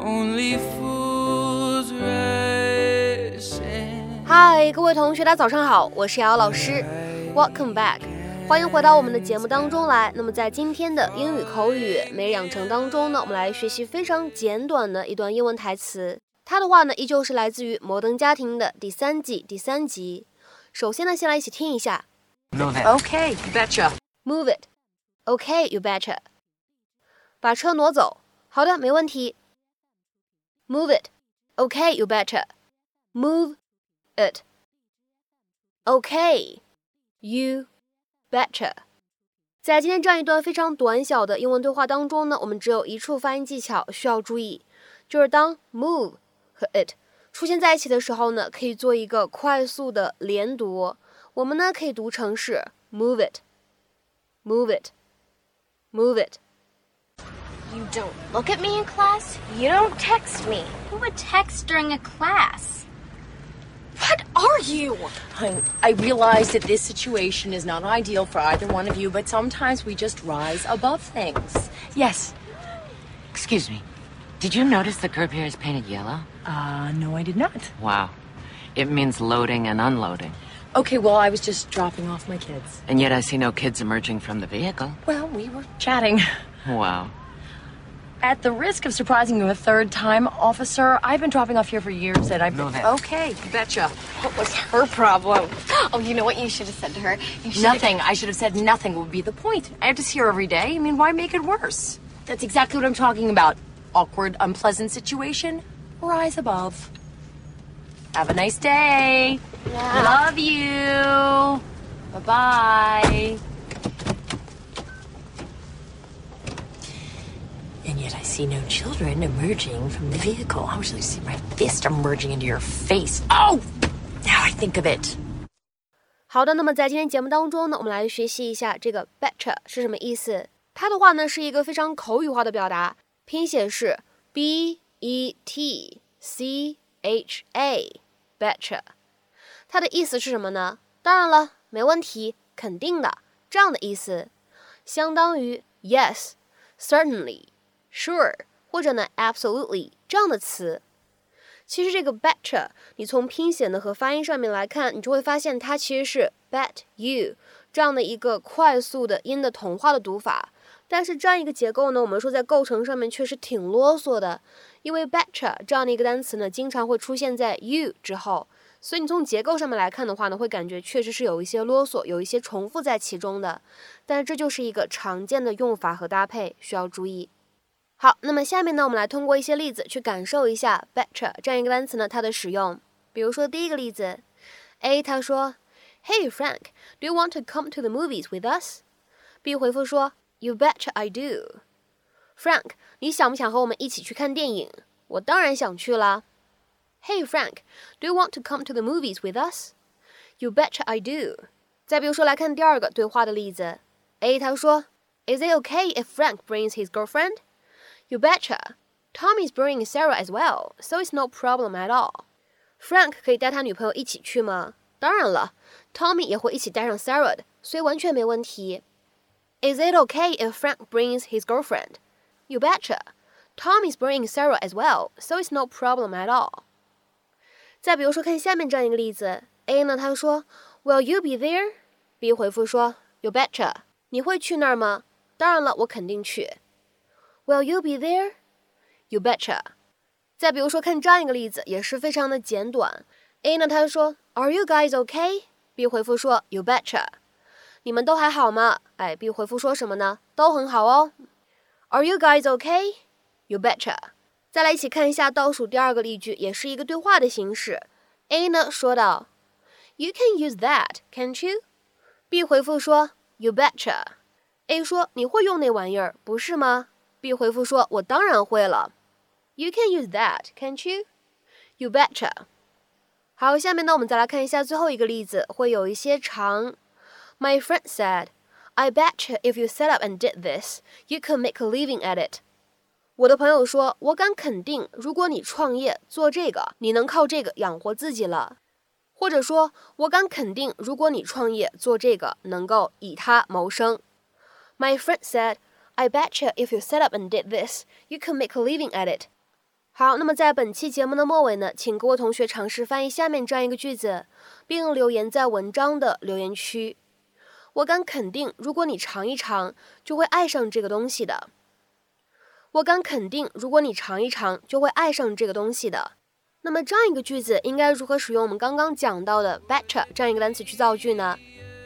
only fools hi 各位同学大家早上好我是瑶瑶老师 welcome back 欢迎回到我们的节目当中来。那么在今天的英语口语每日养成当中呢我们来学习非常简短的一段英文台词。它的话呢依旧是来自于摩登家庭的第三季第三集。首先呢先来一起听一下。Move itokay you betcha. Move it. Okay you betcha. 把车挪走。好的没问题。Move it. Okay, you betcha. Move it. Okay, you betcha. 在今天这样一段非常短小的英文对话当中呢，我们只有一处发音技巧需要注意，就是当 move 和 it 出现在一起的时候呢，可以做一个快速的连读。我们呢可以读成是 move it，move it，move it。 You don't look at me in class. You don't text me. Who would text during a class? What are you? I, I realize that this situation is not ideal for either one of you, but sometimes we just rise above things. Yes. Excuse me. Did you notice the curb here is painted yellow? Uh, no, I did not. Wow. It means loading and unloading. Okay, well, I was just dropping off my kids. And yet I see no kids emerging from the vehicle. Well, we were chatting. Wow. At the risk of surprising you a third time, officer, I've been dropping off here for years and I've been. Okay, betcha. What was her problem? Oh, you know what you should have said to her? You should Nothing. I should have said nothing would be the point. I have to see her every day. I mean, why make it worse? That's exactly what I'm talking about. Awkward, unpleasant situation. Rise above. Have a nice day. Yeah. Love you. Bye bye see no children emerging from the vehicle. I wish I could see my fist emerging into your face. Oh! Now I think of it. 好的，那么在今天节目当中呢，我们来学习一下这个 betcha 是什么意思。它的话呢是一个非常口语化的表达，拼写是 b e t c h a，betcha。它的意思是什么呢？当然了，没问题，肯定的，这样的意思，相当于 yes, certainly, sure 或者呢 absolutely 这样的词。其实这个 betcha，你从拼写呢和发音上面来看，你就会发现它其实是 bet you 这样的一个快速的音的同化的读法。但是这样一个结构呢，我们说在构成上面确实挺啰嗦的，因为 betcha 这样的一个单词呢，经常会出现在 you 之后，所以你从结构上面来看的话呢，会感觉确实是有一些啰嗦，有一些重复在其中的。但是这就是一个常见的用法和搭配，需要注意。好，那么下面呢，我们来通过一些例子去感受一下 betcha 这样一个单词呢它的使用。比如说第一个例子，A 他说，Hey Frank，do you want to come to the movies with us？B 回复说，You betcha I do。Frank，你想不想和我们一起去看电影？我当然想去啦。Hey Frank，do you want to come to the movies with us？You betcha I do。再比如说来看第二个对话的例子，A 他说，Is it okay if Frank brings his girlfriend？girlfriend？You betcha. Tommy's bringing Sarah as well, so it's no problem at all. Frank 可以带他女朋友一起去吗？当然了，Tommy 也会一起带上 Sarah 的，所以完全没问题。Is it okay if Frank brings his girlfriend? You betcha. Tommy's bringing Sarah as well, so it's no problem at all. 再比如说，看下面这样一个例子，A 呢他说，Will you be there? B 回复说，You betcha. 你会去那儿吗？当然了，我肯定去。 Will you be there? You betcha. 再比如说，看这样一个例子，也是非常的简短。A 呢，他说，Are you guys okay? B 回复说，You betcha. 你们都还好吗？哎，B 回复说什么呢？都很好哦。Are you guys okay? You betcha. 再来一起看一下倒数第二个例句，也是一个对话的形式。A 呢说道，You can use that, can't you? B 回复说，You betcha. A 说，你会用那玩意儿，不是吗 ？B 回复说：“我当然会了。”You can use that, can't you? You betcha. 好，下面呢，我们再来看一下最后一个例子，会有一些长。My friend said, "I betcha if you set up and did this, you could make a living at it." 我的朋友说：“我敢肯定，如果你创业做这个，你能靠这个养活自己了。”或者说：“我敢肯定，如果你创业做这个，能够以它谋生。” My friend said. I betcha if you set up and did this, you could make a living at it. 好，那么在本期节目的末尾呢，请各位同学尝试翻译下面这样一个句子，并留言在文章的留言区。我敢肯定，如果你尝一尝，就会爱上这个东西的。我敢肯定，如果你尝一尝，就会爱上这个东西的。那么这样一个句子应该如何使用我们刚刚讲到的 better 这样一个单词去造句呢？